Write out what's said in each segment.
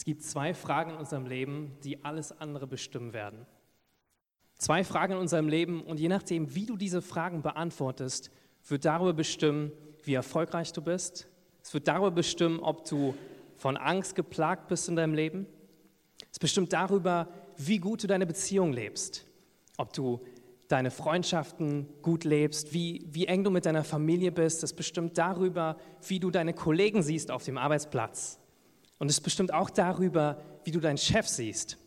Es gibt zwei Fragen in unserem Leben, die alles andere bestimmen werden. Zwei Fragen in unserem Leben und je nachdem, wie du diese Fragen beantwortest, wird darüber bestimmen, wie erfolgreich du bist. Es wird darüber bestimmen, ob du von Angst geplagt bist in deinem Leben. Es bestimmt darüber, wie gut du deine Beziehung lebst. Ob du deine Freundschaften gut lebst, wie, wie eng du mit deiner Familie bist. Es bestimmt darüber, wie du deine Kollegen siehst auf dem Arbeitsplatz. Und es bestimmt auch darüber, wie du deinen Chef siehst.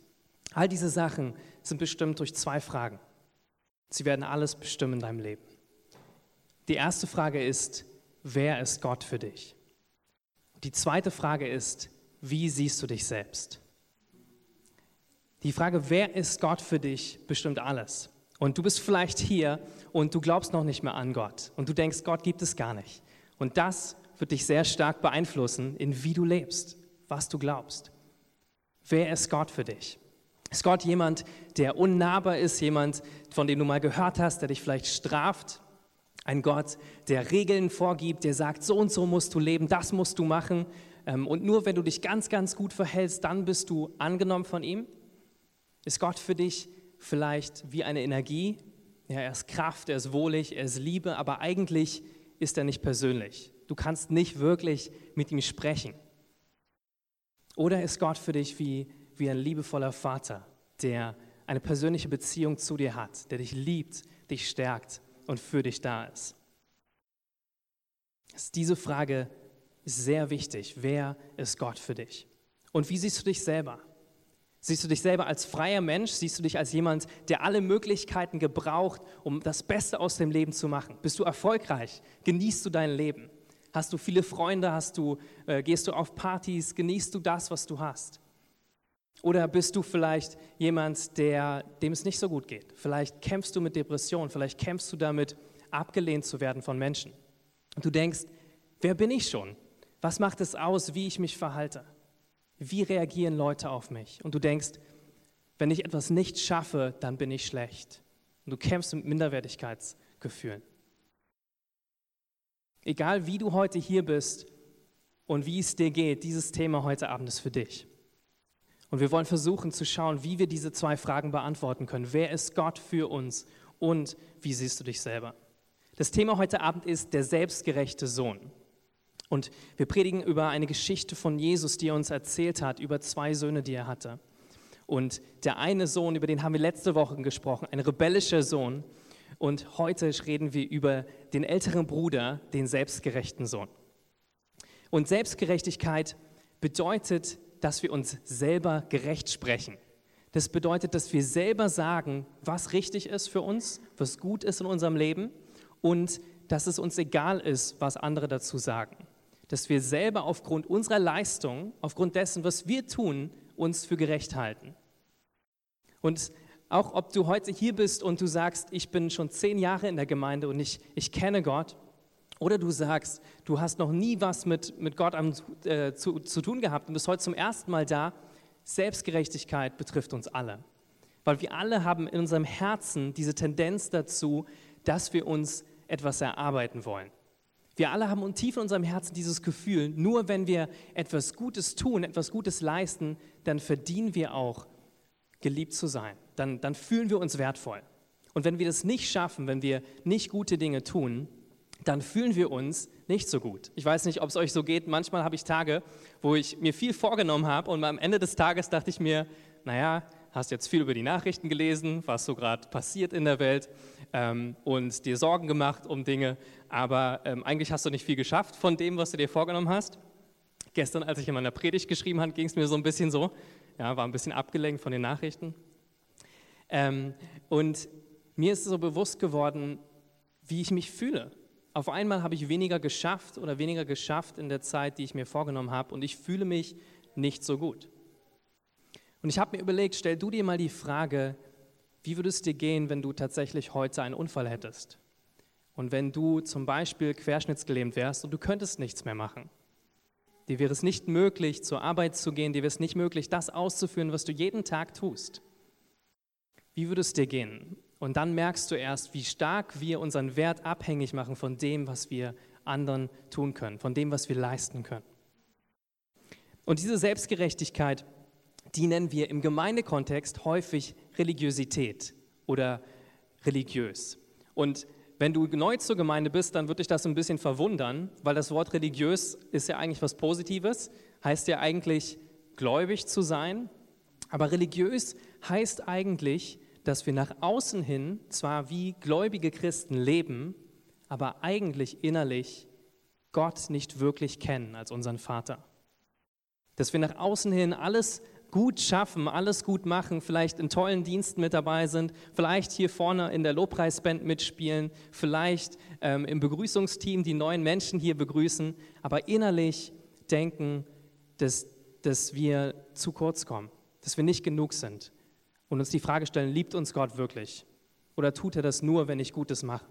All diese Sachen sind bestimmt durch zwei Fragen. Sie werden alles bestimmen in deinem Leben. Die erste Frage ist, wer ist Gott für dich? Die zweite Frage ist, wie siehst du dich selbst? Die Frage, wer ist Gott für dich, bestimmt alles. Und du bist vielleicht hier und du glaubst noch nicht mehr an Gott und du denkst, Gott gibt es gar nicht. Und das wird dich sehr stark beeinflussen, in wie du lebst, was du glaubst. Wer ist Gott für dich? Ist Gott jemand, der unnahbar ist, jemand, von dem du mal gehört hast, der dich vielleicht straft? Ein Gott, der Regeln vorgibt, der sagt, so und so musst du leben, das musst du machen. Ähm, und nur wenn du dich ganz, ganz gut verhältst, dann bist du angenommen von ihm? Ist Gott für dich vielleicht wie eine Energie? Ja, er ist Kraft, er ist wohlig, er ist Liebe, aber eigentlich ist er nicht persönlich. Du kannst nicht wirklich mit ihm sprechen. Oder ist Gott für dich wie, wie ein liebevoller Vater, der eine persönliche Beziehung zu dir hat, der dich liebt, dich stärkt und für dich da ist? Diese Frage ist sehr wichtig. Wer ist Gott für dich? Und wie siehst du dich selber? Siehst du dich selber als freier Mensch? Siehst du dich als jemand, der alle Möglichkeiten gebraucht, um das Beste aus dem Leben zu machen? Bist du erfolgreich? Genießt du dein Leben? Hast du viele Freunde? Hast du, äh, gehst du auf Partys? Genießt du das, was du hast? Oder bist du vielleicht jemand, der, dem es nicht so gut geht? Vielleicht kämpfst du mit Depressionen, vielleicht kämpfst du damit, abgelehnt zu werden von Menschen. Und du denkst, wer bin ich schon? Was macht es aus, wie ich mich verhalte? Wie reagieren Leute auf mich? Und du denkst, wenn ich etwas nicht schaffe, dann bin ich schlecht. Und du kämpfst mit Minderwertigkeitsgefühlen. Egal wie du heute hier bist und wie es dir geht, dieses Thema heute Abend ist für dich. Und wir wollen versuchen zu schauen, wie wir diese zwei Fragen beantworten können. Wer ist Gott für uns und wie siehst du dich selber? Das Thema heute Abend ist der selbstgerechte Sohn. Und wir predigen über eine Geschichte von Jesus, die er uns erzählt hat, über zwei Söhne, die er hatte. Und der eine Sohn, über den haben wir letzte Woche gesprochen, ein rebellischer Sohn. Und heute reden wir über den älteren Bruder, den selbstgerechten Sohn. Und Selbstgerechtigkeit bedeutet, dass wir uns selber gerecht sprechen. Das bedeutet, dass wir selber sagen, was richtig ist für uns, was gut ist in unserem Leben und dass es uns egal ist, was andere dazu sagen dass wir selber aufgrund unserer Leistung, aufgrund dessen, was wir tun, uns für gerecht halten. Und auch ob du heute hier bist und du sagst, ich bin schon zehn Jahre in der Gemeinde und ich, ich kenne Gott, oder du sagst, du hast noch nie was mit, mit Gott am, äh, zu, zu tun gehabt und bist heute zum ersten Mal da, Selbstgerechtigkeit betrifft uns alle. Weil wir alle haben in unserem Herzen diese Tendenz dazu, dass wir uns etwas erarbeiten wollen. Wir alle haben tief in unserem Herzen dieses Gefühl, nur wenn wir etwas Gutes tun, etwas Gutes leisten, dann verdienen wir auch, geliebt zu sein. Dann, dann fühlen wir uns wertvoll. Und wenn wir das nicht schaffen, wenn wir nicht gute Dinge tun, dann fühlen wir uns nicht so gut. Ich weiß nicht, ob es euch so geht. Manchmal habe ich Tage, wo ich mir viel vorgenommen habe und am Ende des Tages dachte ich mir, naja, hast jetzt viel über die Nachrichten gelesen, was so gerade passiert in der Welt ähm, und dir Sorgen gemacht um Dinge, aber ähm, eigentlich hast du nicht viel geschafft von dem, was du dir vorgenommen hast. Gestern, als ich in meiner Predigt geschrieben habe, ging es mir so ein bisschen so, ja, war ein bisschen abgelenkt von den Nachrichten. Ähm, und mir ist so bewusst geworden, wie ich mich fühle. Auf einmal habe ich weniger geschafft oder weniger geschafft in der Zeit, die ich mir vorgenommen habe und ich fühle mich nicht so gut. Und ich habe mir überlegt, stell du dir mal die Frage, wie würde es dir gehen, wenn du tatsächlich heute einen Unfall hättest? Und wenn du zum Beispiel querschnittsgelähmt wärst und du könntest nichts mehr machen. Dir wäre es nicht möglich, zur Arbeit zu gehen, dir wäre es nicht möglich, das auszuführen, was du jeden Tag tust. Wie würde es dir gehen? Und dann merkst du erst, wie stark wir unseren Wert abhängig machen von dem, was wir anderen tun können, von dem, was wir leisten können. Und diese Selbstgerechtigkeit, die nennen wir im Gemeindekontext häufig Religiosität oder religiös. Und wenn du neu zur Gemeinde bist, dann wird dich das ein bisschen verwundern, weil das Wort religiös ist ja eigentlich was Positives, heißt ja eigentlich gläubig zu sein. Aber religiös heißt eigentlich, dass wir nach außen hin zwar wie gläubige Christen leben, aber eigentlich innerlich Gott nicht wirklich kennen als unseren Vater. Dass wir nach außen hin alles gut schaffen, alles gut machen, vielleicht in tollen Diensten mit dabei sind, vielleicht hier vorne in der Lobpreisband mitspielen, vielleicht ähm, im Begrüßungsteam die neuen Menschen hier begrüßen, aber innerlich denken, dass, dass wir zu kurz kommen, dass wir nicht genug sind und uns die Frage stellen, liebt uns Gott wirklich? Oder tut er das nur, wenn ich Gutes mache?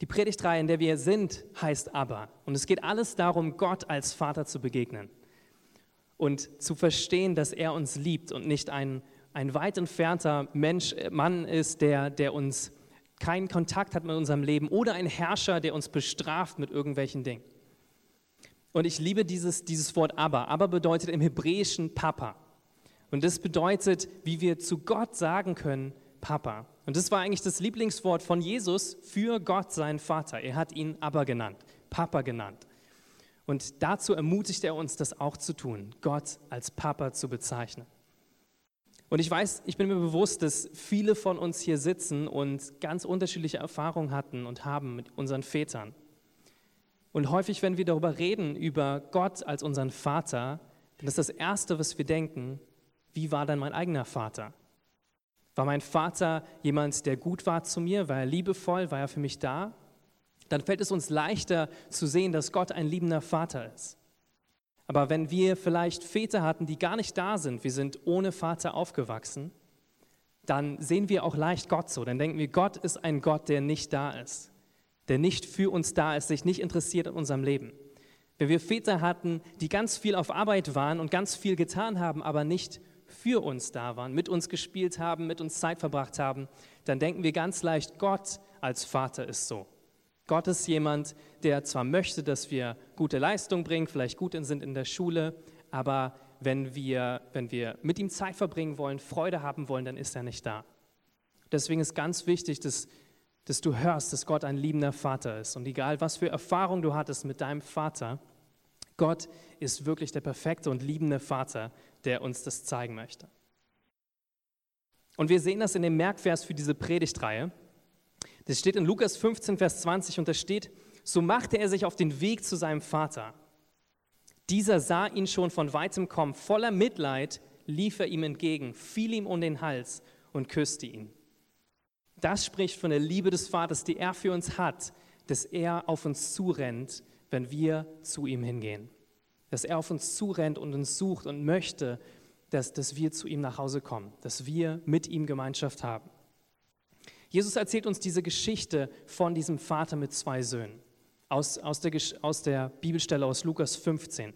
Die Predigtreihe, in der wir sind, heißt aber. Und es geht alles darum, Gott als Vater zu begegnen und zu verstehen, dass er uns liebt und nicht ein, ein weit entfernter Mensch, äh, Mann ist, der, der uns keinen Kontakt hat mit unserem Leben oder ein Herrscher, der uns bestraft mit irgendwelchen Dingen. Und ich liebe dieses, dieses Wort aber. Aber bedeutet im Hebräischen Papa. Und das bedeutet, wie wir zu Gott sagen können, Papa. Und das war eigentlich das Lieblingswort von Jesus für Gott, seinen Vater. Er hat ihn aber genannt, Papa genannt. Und dazu ermutigt er uns, das auch zu tun, Gott als Papa zu bezeichnen. Und ich weiß, ich bin mir bewusst, dass viele von uns hier sitzen und ganz unterschiedliche Erfahrungen hatten und haben mit unseren Vätern. Und häufig, wenn wir darüber reden, über Gott als unseren Vater, dann ist das Erste, was wir denken, wie war denn mein eigener Vater? War mein Vater jemand, der gut war zu mir? War er liebevoll? War er für mich da? Dann fällt es uns leichter zu sehen, dass Gott ein liebender Vater ist. Aber wenn wir vielleicht Väter hatten, die gar nicht da sind, wir sind ohne Vater aufgewachsen, dann sehen wir auch leicht Gott so. Dann denken wir, Gott ist ein Gott, der nicht da ist, der nicht für uns da ist, sich nicht interessiert in unserem Leben. Wenn wir Väter hatten, die ganz viel auf Arbeit waren und ganz viel getan haben, aber nicht für uns da waren, mit uns gespielt haben, mit uns Zeit verbracht haben, dann denken wir ganz leicht, Gott als Vater ist so. Gott ist jemand, der zwar möchte, dass wir gute Leistung bringen, vielleicht gut sind in der Schule, aber wenn wir, wenn wir mit ihm Zeit verbringen wollen, Freude haben wollen, dann ist er nicht da. Deswegen ist ganz wichtig, dass, dass du hörst, dass Gott ein liebender Vater ist. Und egal, was für Erfahrung du hattest mit deinem Vater, Gott ist wirklich der perfekte und liebende Vater, der uns das zeigen möchte. Und wir sehen das in dem Merkvers für diese Predigtreihe. Das steht in Lukas 15, Vers 20 und da steht, so machte er sich auf den Weg zu seinem Vater. Dieser sah ihn schon von weitem kommen, voller Mitleid lief er ihm entgegen, fiel ihm um den Hals und küsste ihn. Das spricht von der Liebe des Vaters, die er für uns hat, dass er auf uns zurennt, wenn wir zu ihm hingehen dass er auf uns zurennt und uns sucht und möchte, dass, dass wir zu ihm nach Hause kommen, dass wir mit ihm Gemeinschaft haben. Jesus erzählt uns diese Geschichte von diesem Vater mit zwei Söhnen aus, aus, der, aus der Bibelstelle aus Lukas 15.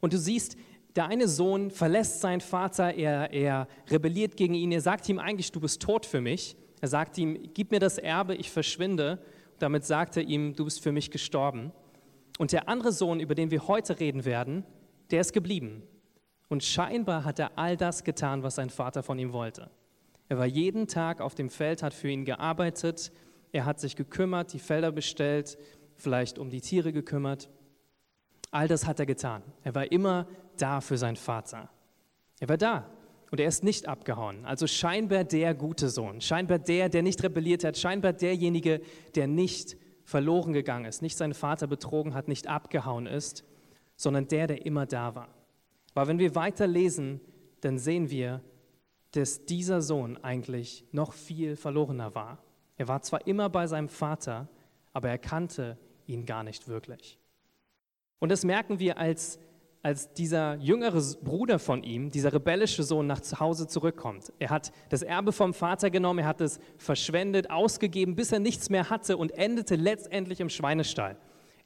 Und du siehst, der eine Sohn verlässt seinen Vater, er, er rebelliert gegen ihn, er sagt ihm eigentlich, du bist tot für mich. Er sagt ihm, gib mir das Erbe, ich verschwinde. Damit sagt er ihm, du bist für mich gestorben. Und der andere Sohn, über den wir heute reden werden, der ist geblieben. Und scheinbar hat er all das getan, was sein Vater von ihm wollte. Er war jeden Tag auf dem Feld, hat für ihn gearbeitet, er hat sich gekümmert, die Felder bestellt, vielleicht um die Tiere gekümmert. All das hat er getan. Er war immer da für seinen Vater. Er war da und er ist nicht abgehauen. Also scheinbar der gute Sohn, scheinbar der, der nicht rebelliert hat, scheinbar derjenige, der nicht verloren gegangen ist, nicht seinen Vater betrogen hat, nicht abgehauen ist, sondern der, der immer da war. Aber wenn wir weiter lesen, dann sehen wir, dass dieser Sohn eigentlich noch viel verlorener war. Er war zwar immer bei seinem Vater, aber er kannte ihn gar nicht wirklich. Und das merken wir, als als dieser jüngere Bruder von ihm, dieser rebellische Sohn, nach Hause zurückkommt. Er hat das Erbe vom Vater genommen, er hat es verschwendet, ausgegeben, bis er nichts mehr hatte und endete letztendlich im Schweinestall.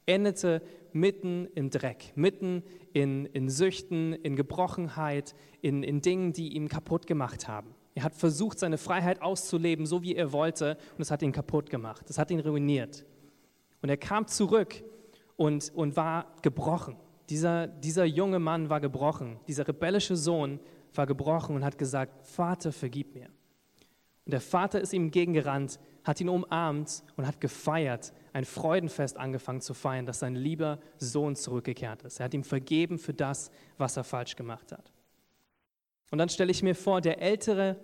Endete mitten im Dreck, mitten in, in Süchten, in Gebrochenheit, in, in Dingen, die ihm kaputt gemacht haben. Er hat versucht, seine Freiheit auszuleben, so wie er wollte, und es hat ihn kaputt gemacht. Es hat ihn ruiniert. Und er kam zurück und, und war gebrochen dieser, dieser junge Mann war gebrochen, dieser rebellische Sohn war gebrochen und hat gesagt, Vater, vergib mir. Und der Vater ist ihm entgegengerannt, hat ihn umarmt und hat gefeiert, ein Freudenfest angefangen zu feiern, dass sein lieber Sohn zurückgekehrt ist. Er hat ihm vergeben für das, was er falsch gemacht hat. Und dann stelle ich mir vor, der ältere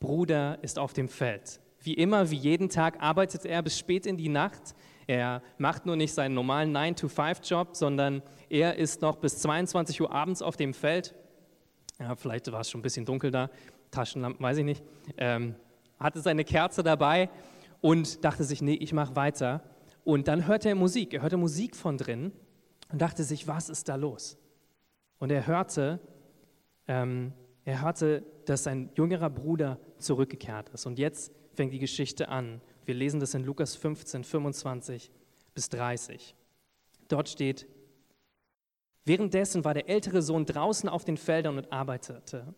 Bruder ist auf dem Feld. Wie immer, wie jeden Tag arbeitet er bis spät in die Nacht. Er macht nur nicht seinen normalen 9-to-5-Job, sondern er ist noch bis 22 Uhr abends auf dem Feld. Ja, vielleicht war es schon ein bisschen dunkel da, Taschenlampen, weiß ich nicht. Ähm, hatte seine Kerze dabei und dachte sich, nee, ich mache weiter. Und dann hörte er Musik. Er hörte Musik von drin und dachte sich, was ist da los? Und er hörte, ähm, er hörte, dass sein jüngerer Bruder zurückgekehrt ist. Und jetzt fängt die Geschichte an. Wir lesen das in Lukas 15, 25 bis 30. Dort steht, währenddessen war der ältere Sohn draußen auf den Feldern und arbeitete.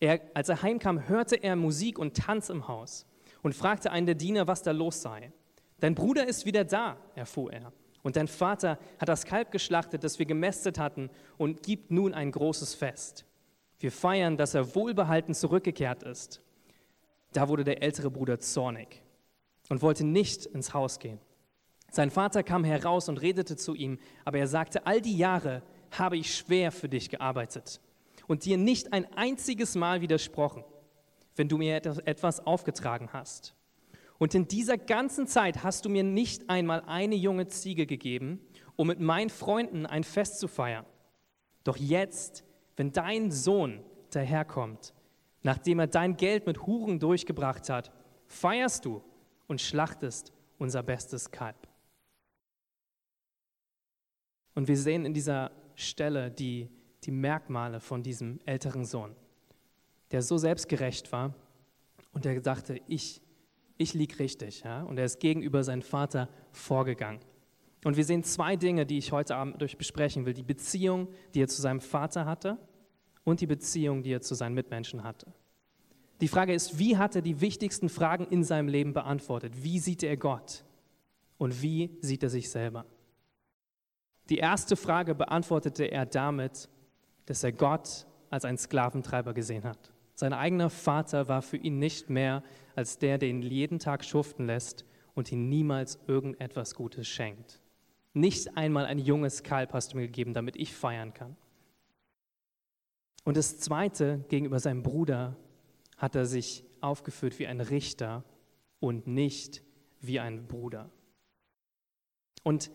Er, als er heimkam, hörte er Musik und Tanz im Haus und fragte einen der Diener, was da los sei. Dein Bruder ist wieder da, erfuhr er. Und dein Vater hat das Kalb geschlachtet, das wir gemästet hatten, und gibt nun ein großes Fest. Wir feiern, dass er wohlbehalten zurückgekehrt ist. Da wurde der ältere Bruder zornig und wollte nicht ins Haus gehen. Sein Vater kam heraus und redete zu ihm, aber er sagte, all die Jahre habe ich schwer für dich gearbeitet und dir nicht ein einziges Mal widersprochen, wenn du mir etwas aufgetragen hast. Und in dieser ganzen Zeit hast du mir nicht einmal eine junge Ziege gegeben, um mit meinen Freunden ein Fest zu feiern. Doch jetzt, wenn dein Sohn daherkommt, nachdem er dein Geld mit Huren durchgebracht hat, feierst du und schlachtest unser bestes Kalb. Und wir sehen in dieser Stelle die die Merkmale von diesem älteren Sohn, der so selbstgerecht war und der dachte, ich, ich lieg richtig. Ja? Und er ist gegenüber seinem Vater vorgegangen. Und wir sehen zwei Dinge, die ich heute Abend durch besprechen will. Die Beziehung, die er zu seinem Vater hatte und die Beziehung, die er zu seinen Mitmenschen hatte. Die Frage ist, wie hat er die wichtigsten Fragen in seinem Leben beantwortet? Wie sieht er Gott? Und wie sieht er sich selber? Die erste Frage beantwortete er damit, dass er Gott als einen Sklaventreiber gesehen hat. Sein eigener Vater war für ihn nicht mehr als der, der ihn jeden Tag schuften lässt und ihm niemals irgendetwas Gutes schenkt. Nicht einmal ein junges Kalb hast du mir gegeben, damit ich feiern kann. Und das Zweite, gegenüber seinem Bruder hat er sich aufgeführt wie ein Richter und nicht wie ein Bruder. Und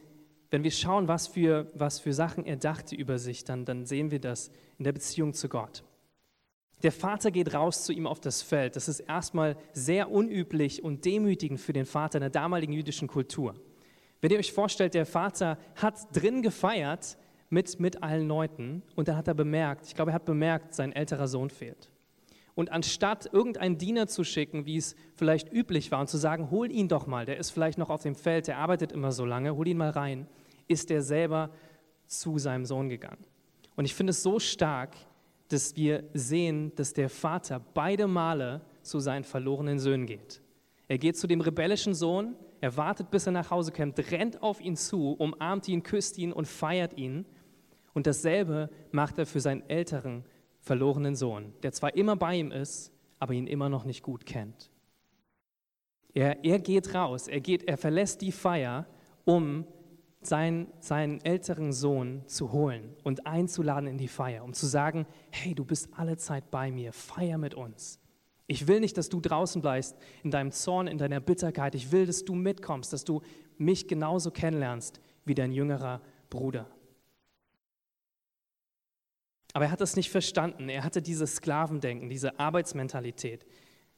wenn wir schauen, was für, was für Sachen er dachte über sich, dann, dann sehen wir das in der Beziehung zu Gott. Der Vater geht raus zu ihm auf das Feld. Das ist erstmal sehr unüblich und demütigend für den Vater in der damaligen jüdischen Kultur. Wenn ihr euch vorstellt, der Vater hat drin gefeiert mit, mit allen Leuten und dann hat er bemerkt, ich glaube, er hat bemerkt, sein älterer Sohn fehlt. Und anstatt irgendeinen Diener zu schicken, wie es vielleicht üblich war, und zu sagen, hol ihn doch mal, der ist vielleicht noch auf dem Feld, der arbeitet immer so lange, hol ihn mal rein, ist er selber zu seinem Sohn gegangen. Und ich finde es so stark, dass wir sehen, dass der Vater beide Male zu seinen verlorenen Söhnen geht. Er geht zu dem rebellischen Sohn, er wartet, bis er nach Hause kommt, rennt auf ihn zu, umarmt ihn, küsst ihn und feiert ihn. Und dasselbe macht er für seinen älteren verlorenen Sohn, der zwar immer bei ihm ist, aber ihn immer noch nicht gut kennt. Er, er geht raus, er, geht, er verlässt die Feier, um seinen, seinen älteren Sohn zu holen und einzuladen in die Feier, um zu sagen, hey, du bist alle Zeit bei mir, feier mit uns. Ich will nicht, dass du draußen bleibst in deinem Zorn, in deiner Bitterkeit. Ich will, dass du mitkommst, dass du mich genauso kennenlernst wie dein jüngerer Bruder. Aber er hat das nicht verstanden. Er hatte dieses Sklavendenken, diese Arbeitsmentalität.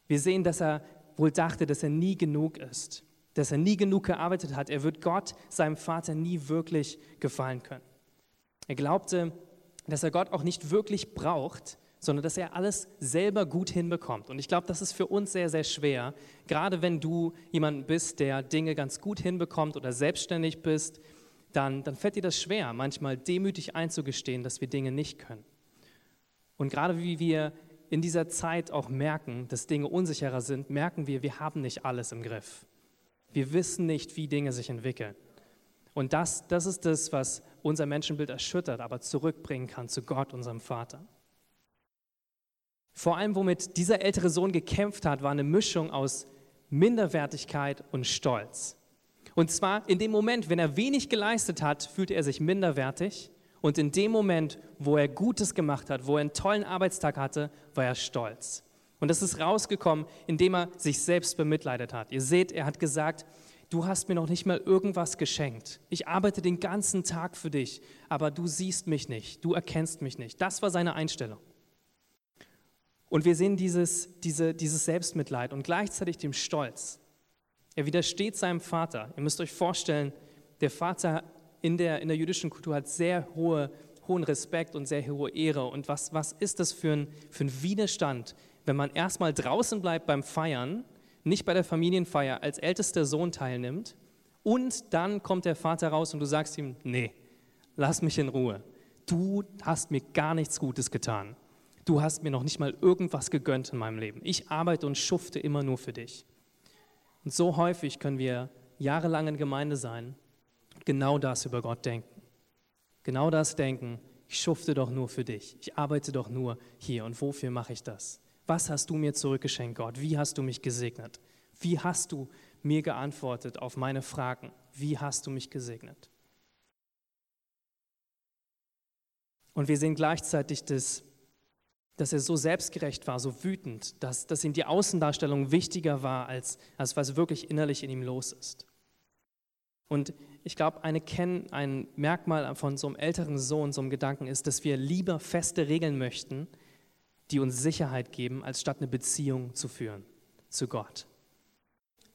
Wir sehen, dass er wohl dachte, dass er nie genug ist dass er nie genug gearbeitet hat. Er wird Gott, seinem Vater, nie wirklich gefallen können. Er glaubte, dass er Gott auch nicht wirklich braucht, sondern dass er alles selber gut hinbekommt. Und ich glaube, das ist für uns sehr, sehr schwer, gerade wenn du jemand bist, der Dinge ganz gut hinbekommt oder selbstständig bist, dann, dann fällt dir das schwer, manchmal demütig einzugestehen, dass wir Dinge nicht können. Und gerade wie wir in dieser Zeit auch merken, dass Dinge unsicherer sind, merken wir, wir haben nicht alles im Griff. Wir wissen nicht, wie Dinge sich entwickeln. Und das, das ist das, was unser Menschenbild erschüttert, aber zurückbringen kann zu Gott, unserem Vater. Vor allem, womit dieser ältere Sohn gekämpft hat, war eine Mischung aus Minderwertigkeit und Stolz. Und zwar in dem Moment, wenn er wenig geleistet hat, fühlte er sich minderwertig. Und in dem Moment, wo er Gutes gemacht hat, wo er einen tollen Arbeitstag hatte, war er stolz. Und das ist rausgekommen, indem er sich selbst bemitleidet hat. Ihr seht, er hat gesagt, du hast mir noch nicht mal irgendwas geschenkt. Ich arbeite den ganzen Tag für dich, aber du siehst mich nicht, du erkennst mich nicht. Das war seine Einstellung. Und wir sehen dieses, diese, dieses Selbstmitleid und gleichzeitig dem Stolz. Er widersteht seinem Vater. Ihr müsst euch vorstellen, der Vater in der, in der jüdischen Kultur hat sehr hohe, hohen Respekt und sehr hohe Ehre. Und was, was ist das für ein, für ein Widerstand, wenn man erstmal draußen bleibt beim Feiern, nicht bei der Familienfeier als ältester Sohn teilnimmt und dann kommt der Vater raus und du sagst ihm, nee, lass mich in Ruhe. Du hast mir gar nichts Gutes getan. Du hast mir noch nicht mal irgendwas gegönnt in meinem Leben. Ich arbeite und schufte immer nur für dich. Und so häufig können wir jahrelang in Gemeinde sein, genau das über Gott denken. Genau das denken, ich schufte doch nur für dich, ich arbeite doch nur hier und wofür mache ich das? Was hast du mir zurückgeschenkt, Gott? Wie hast du mich gesegnet? Wie hast du mir geantwortet auf meine Fragen? Wie hast du mich gesegnet? Und wir sehen gleichzeitig das dass er so selbstgerecht war, so wütend, dass, dass ihm die Außendarstellung wichtiger war, als, als was wirklich innerlich in ihm los ist. Und ich glaube, ein Merkmal von so einem älteren Sohn, so einem Gedanken ist, dass wir lieber feste Regeln möchten, die uns Sicherheit geben, als statt eine Beziehung zu führen zu Gott.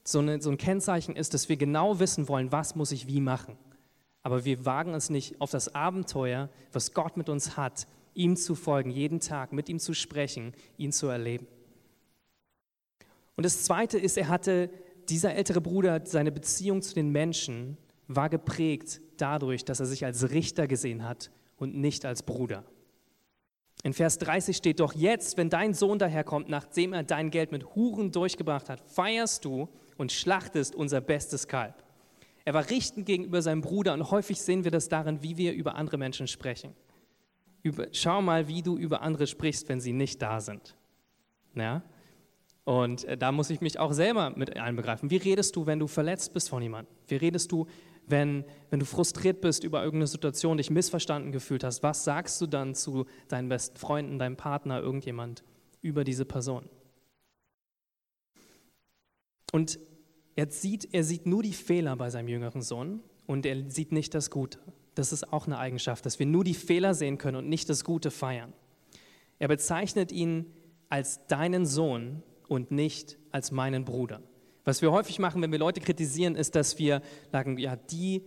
So, eine, so ein Kennzeichen ist, dass wir genau wissen wollen, was muss ich wie machen. Aber wir wagen es nicht auf das Abenteuer, was Gott mit uns hat, ihm zu folgen, jeden Tag mit ihm zu sprechen, ihn zu erleben. Und das Zweite ist, er hatte, dieser ältere Bruder, seine Beziehung zu den Menschen war geprägt dadurch, dass er sich als Richter gesehen hat und nicht als Bruder. In Vers 30 steht doch, jetzt, wenn dein Sohn daherkommt, nachdem er dein Geld mit Huren durchgebracht hat, feierst du und schlachtest unser bestes Kalb. Er war richtend gegenüber seinem Bruder und häufig sehen wir das darin, wie wir über andere Menschen sprechen über, schau mal, wie du über andere sprichst, wenn sie nicht da sind. Ja? Und äh, da muss ich mich auch selber mit einbegreifen. Wie redest du, wenn du verletzt bist von jemandem? Wie redest du, wenn, wenn du frustriert bist über irgendeine Situation, dich missverstanden gefühlt hast? Was sagst du dann zu deinen besten Freunden, deinem Partner, irgendjemand über diese Person? Und er sieht, er sieht nur die Fehler bei seinem jüngeren Sohn und er sieht nicht das Gute. Das ist auch eine Eigenschaft, dass wir nur die Fehler sehen können und nicht das Gute feiern. Er bezeichnet ihn als deinen Sohn und nicht als meinen Bruder. Was wir häufig machen, wenn wir Leute kritisieren, ist, dass wir sagen, ja, die,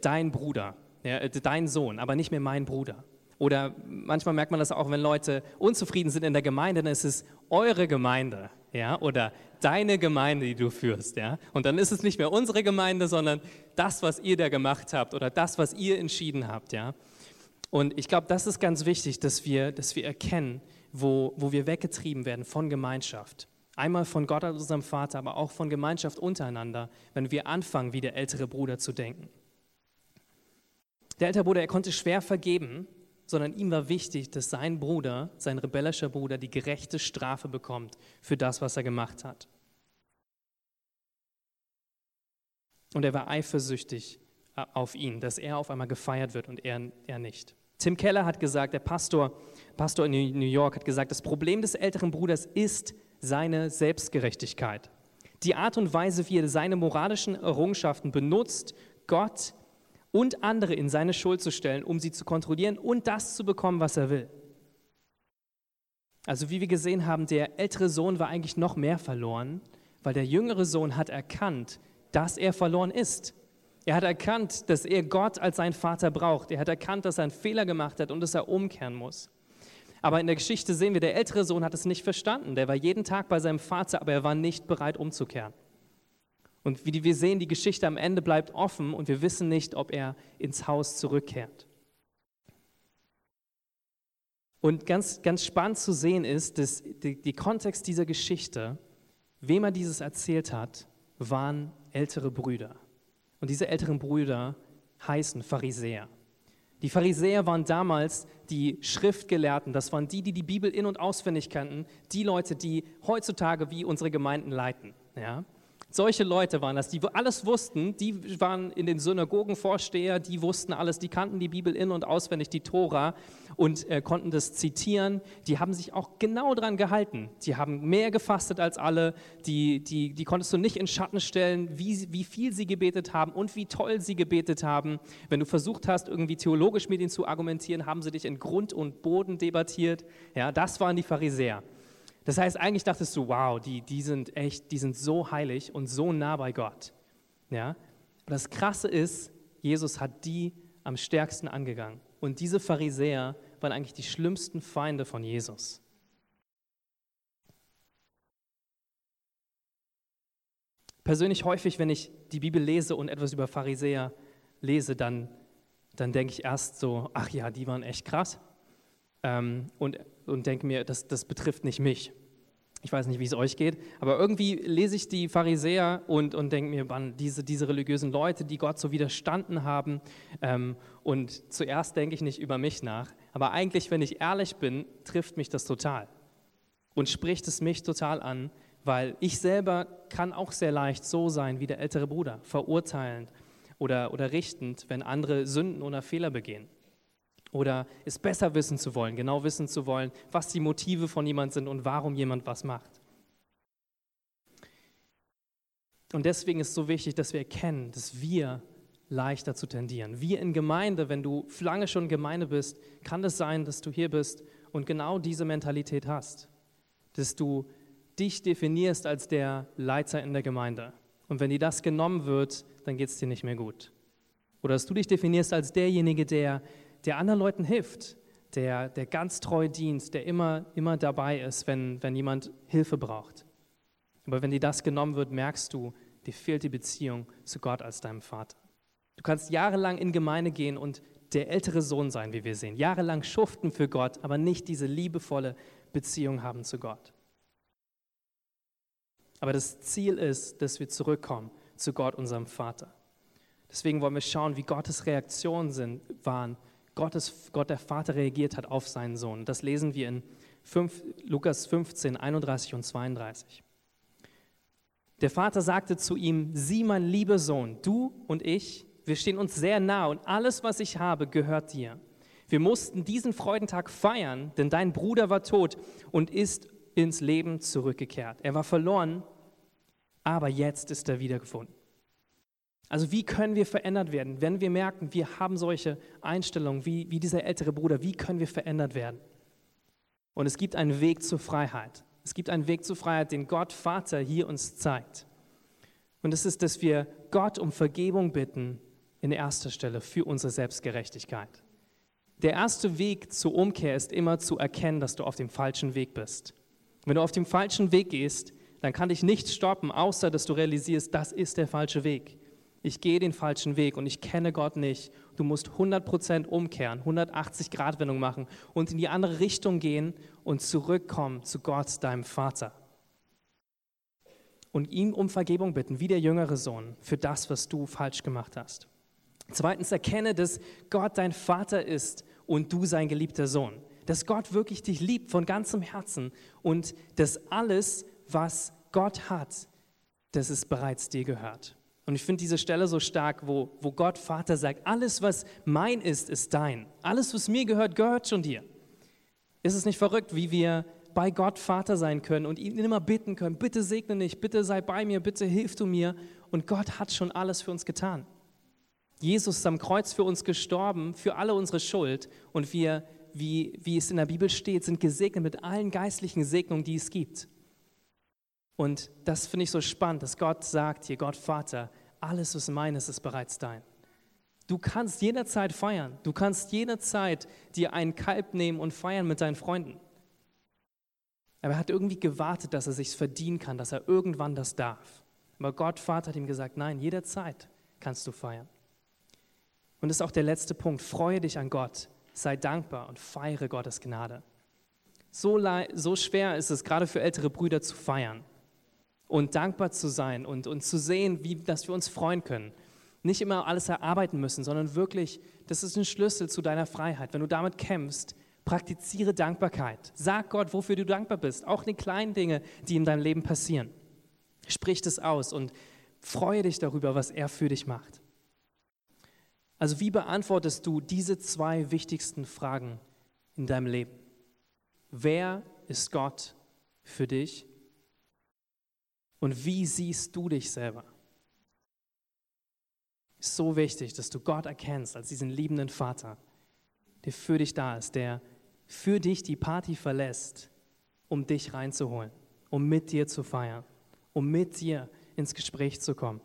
dein Bruder, ja, dein Sohn, aber nicht mehr mein Bruder. Oder manchmal merkt man das auch, wenn Leute unzufrieden sind in der Gemeinde, dann ist es eure Gemeinde, ja, oder deine Gemeinde, die du führst, ja. Und dann ist es nicht mehr unsere Gemeinde, sondern das, was ihr da gemacht habt oder das, was ihr entschieden habt, ja. Und ich glaube, das ist ganz wichtig, dass wir, dass wir erkennen, wo, wo wir weggetrieben werden von Gemeinschaft. Einmal von Gott als unserem Vater, aber auch von Gemeinschaft untereinander, wenn wir anfangen, wie der ältere Bruder zu denken. Der ältere Bruder, er konnte schwer vergeben, sondern ihm war wichtig, dass sein Bruder, sein rebellischer Bruder, die gerechte Strafe bekommt für das, was er gemacht hat. Und er war eifersüchtig äh, auf ihn, dass er auf einmal gefeiert wird und er, er nicht. Tim Keller hat gesagt, der Pastor, Pastor in New York hat gesagt, das Problem des älteren Bruders ist seine Selbstgerechtigkeit. Die Art und Weise, wie er seine moralischen Errungenschaften benutzt, Gott und andere in seine Schuld zu stellen, um sie zu kontrollieren und das zu bekommen, was er will. Also wie wir gesehen haben, der ältere Sohn war eigentlich noch mehr verloren, weil der jüngere Sohn hat erkannt, dass er verloren ist. Er hat erkannt, dass er Gott als seinen Vater braucht. Er hat erkannt, dass er einen Fehler gemacht hat und dass er umkehren muss. Aber in der Geschichte sehen wir, der ältere Sohn hat es nicht verstanden. Der war jeden Tag bei seinem Vater, aber er war nicht bereit umzukehren. Und wie wir sehen, die Geschichte am Ende bleibt offen und wir wissen nicht, ob er ins Haus zurückkehrt. Und ganz, ganz spannend zu sehen ist, dass die, die Kontext dieser Geschichte, wem er dieses erzählt hat, waren ältere Brüder. Und diese älteren Brüder heißen Pharisäer. Die Pharisäer waren damals die Schriftgelehrten, das waren die, die die Bibel in- und auswendig kannten, die Leute, die heutzutage wie unsere Gemeinden leiten. Ja? Solche Leute waren das, die alles wussten, die waren in den Synagogen Vorsteher, die wussten alles, die kannten die Bibel in- und auswendig, die Tora und äh, konnten das zitieren. Die haben sich auch genau dran gehalten. Die haben mehr gefastet als alle, die, die, die konntest du nicht in Schatten stellen, wie, wie viel sie gebetet haben und wie toll sie gebetet haben. Wenn du versucht hast, irgendwie theologisch mit ihnen zu argumentieren, haben sie dich in Grund und Boden debattiert. Ja, das waren die Pharisäer. Das heißt, eigentlich dachtest du, wow, die, die sind echt, die sind so heilig und so nah bei Gott. Ja? Aber das Krasse ist, Jesus hat die am stärksten angegangen. Und diese Pharisäer waren eigentlich die schlimmsten Feinde von Jesus. Persönlich häufig, wenn ich die Bibel lese und etwas über Pharisäer lese, dann, dann denke ich erst so, ach ja, die waren echt krass. Ähm, und und denke mir, das, das betrifft nicht mich. Ich weiß nicht, wie es euch geht, aber irgendwie lese ich die Pharisäer und, und denke mir, man, diese, diese religiösen Leute, die Gott so widerstanden haben. Ähm, und zuerst denke ich nicht über mich nach, aber eigentlich, wenn ich ehrlich bin, trifft mich das total und spricht es mich total an, weil ich selber kann auch sehr leicht so sein wie der ältere Bruder, verurteilend oder, oder richtend, wenn andere Sünden oder Fehler begehen oder es besser wissen zu wollen, genau wissen zu wollen, was die Motive von jemand sind und warum jemand was macht. Und deswegen ist es so wichtig, dass wir erkennen, dass wir leichter zu tendieren. Wir in Gemeinde, wenn du lange schon Gemeinde bist, kann es sein, dass du hier bist und genau diese Mentalität hast, dass du dich definierst als der Leiter in der Gemeinde. Und wenn dir das genommen wird, dann geht es dir nicht mehr gut. Oder dass du dich definierst als derjenige, der der anderen Leuten hilft, der, der ganz treu dient, der immer, immer dabei ist, wenn, wenn jemand Hilfe braucht. Aber wenn dir das genommen wird, merkst du, dir fehlt die Beziehung zu Gott als deinem Vater. Du kannst jahrelang in Gemeinde gehen und der ältere Sohn sein, wie wir sehen. Jahrelang schuften für Gott, aber nicht diese liebevolle Beziehung haben zu Gott. Aber das Ziel ist, dass wir zurückkommen zu Gott, unserem Vater. Deswegen wollen wir schauen, wie Gottes Reaktionen sind, waren Gottes, Gott der Vater reagiert hat auf seinen Sohn. Das lesen wir in 5, Lukas 15, 31 und 32. Der Vater sagte zu ihm, sieh mein lieber Sohn, du und ich, wir stehen uns sehr nah und alles, was ich habe, gehört dir. Wir mussten diesen Freudentag feiern, denn dein Bruder war tot und ist ins Leben zurückgekehrt. Er war verloren, aber jetzt ist er wiedergefunden. Also wie können wir verändert werden, wenn wir merken, wir haben solche Einstellungen wie, wie dieser ältere Bruder, wie können wir verändert werden? Und es gibt einen Weg zur Freiheit. Es gibt einen Weg zur Freiheit, den Gott Vater hier uns zeigt. Und es ist, dass wir Gott um Vergebung bitten in erster Stelle für unsere Selbstgerechtigkeit. Der erste Weg zur Umkehr ist immer zu erkennen, dass du auf dem falschen Weg bist. Wenn du auf dem falschen Weg gehst, dann kann dich nichts stoppen, außer dass du realisierst, das ist der falsche Weg ich gehe den falschen Weg und ich kenne Gott nicht. Du musst 100% umkehren, 180 Grad Wendung machen und in die andere Richtung gehen und zurückkommen zu Gott, deinem Vater. Und ihm um Vergebung bitten, wie der jüngere Sohn, für das, was du falsch gemacht hast. Zweitens erkenne, dass Gott dein Vater ist und du sein geliebter Sohn. Dass Gott wirklich dich liebt von ganzem Herzen und dass alles, was Gott hat, dass es bereits dir gehört. Und ich finde diese Stelle so stark, wo, wo Gott Vater sagt, alles, was mein ist, ist dein. Alles, was mir gehört, gehört schon dir. Ist es nicht verrückt, wie wir bei Gott Vater sein können und ihn immer bitten können, bitte segne mich, bitte sei bei mir, bitte hilf du mir. Und Gott hat schon alles für uns getan. Jesus ist am Kreuz für uns gestorben, für alle unsere Schuld. Und wir, wie, wie es in der Bibel steht, sind gesegnet mit allen geistlichen Segnungen, die es gibt. Und das finde ich so spannend, dass Gott sagt hier, Gott Vater, alles, was meines, ist bereits dein. Du kannst jederzeit feiern. Du kannst jederzeit dir einen Kalb nehmen und feiern mit deinen Freunden. Aber er hat irgendwie gewartet, dass er sich verdienen kann, dass er irgendwann das darf. Aber Gott, Vater, hat ihm gesagt, nein, jederzeit kannst du feiern. Und das ist auch der letzte Punkt. Freue dich an Gott, sei dankbar und feiere Gottes Gnade. So, so schwer ist es, gerade für ältere Brüder zu feiern und dankbar zu sein und, und zu sehen, wie, dass wir uns freuen können. Nicht immer alles erarbeiten müssen, sondern wirklich, das ist ein Schlüssel zu deiner Freiheit. Wenn du damit kämpfst, praktiziere Dankbarkeit. Sag Gott, wofür du dankbar bist. Auch die kleinen Dinge, die in deinem Leben passieren. Sprich das aus und freue dich darüber, was er für dich macht. Also wie beantwortest du diese zwei wichtigsten Fragen in deinem Leben? Wer ist Gott für dich? Und wie siehst du dich selber? so wichtig, dass du Gott erkennst als diesen liebenden Vater, der für dich da ist, der für dich die Party verlässt, um dich reinzuholen, um mit dir zu feiern, um mit dir ins Gespräch zu kommen.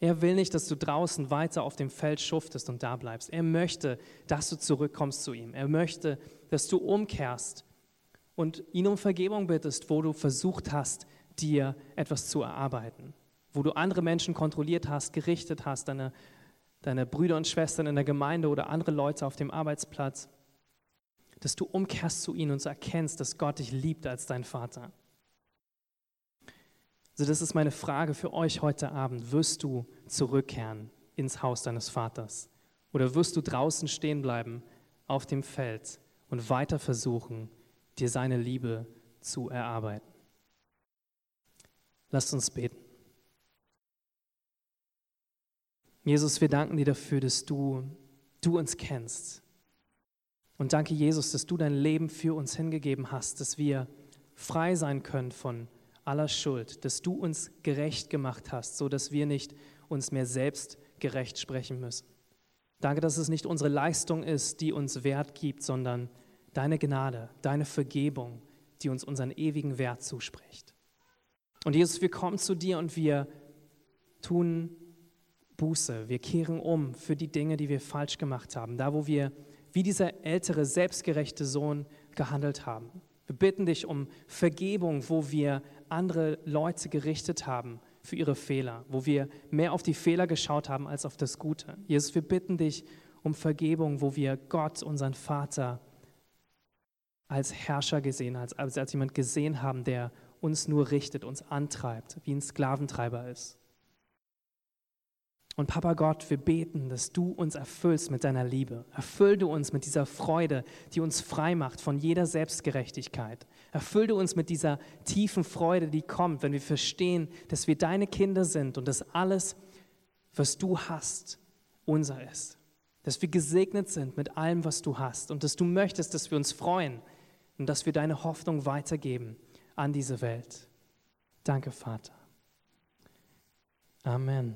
Er will nicht, dass du draußen weiter auf dem Feld schuftest und da bleibst. Er möchte, dass du zurückkommst zu ihm. Er möchte, dass du umkehrst und ihn um Vergebung bittest, wo du versucht hast, dir etwas zu erarbeiten wo du andere Menschen kontrolliert hast, gerichtet hast, deine, deine Brüder und Schwestern in der Gemeinde oder andere Leute auf dem Arbeitsplatz, dass du umkehrst zu ihnen und erkennst, dass Gott dich liebt als dein Vater. Also das ist meine Frage für euch heute Abend. Wirst du zurückkehren ins Haus deines Vaters? Oder wirst du draußen stehen bleiben auf dem Feld und weiter versuchen, dir seine Liebe zu erarbeiten? Lasst uns beten. Jesus, wir danken dir dafür, dass du, du uns kennst. Und danke, Jesus, dass du dein Leben für uns hingegeben hast, dass wir frei sein können von aller Schuld, dass du uns gerecht gemacht hast, so dass wir nicht uns mehr selbst gerecht sprechen müssen. Danke, dass es nicht unsere Leistung ist, die uns Wert gibt, sondern deine Gnade, deine Vergebung, die uns unseren ewigen Wert zuspricht. Und Jesus, wir kommen zu dir und wir tun Buße. Wir kehren um für die Dinge, die wir falsch gemacht haben. Da, wo wir wie dieser ältere, selbstgerechte Sohn gehandelt haben. Wir bitten dich um Vergebung, wo wir andere Leute gerichtet haben für ihre Fehler, wo wir mehr auf die Fehler geschaut haben als auf das Gute. Jesus, wir bitten dich um Vergebung, wo wir Gott, unseren Vater, als Herrscher gesehen, als, als jemand gesehen haben, der uns nur richtet, uns antreibt, wie ein Sklaventreiber ist. Und Papa Gott, wir beten, dass du uns erfüllst mit deiner Liebe. Erfüll du uns mit dieser Freude, die uns frei macht von jeder Selbstgerechtigkeit. Erfüll du uns mit dieser tiefen Freude, die kommt, wenn wir verstehen, dass wir deine Kinder sind und dass alles, was du hast, unser ist. Dass wir gesegnet sind mit allem, was du hast und dass du möchtest, dass wir uns freuen und dass wir deine Hoffnung weitergeben an diese Welt. Danke, Vater. Amen.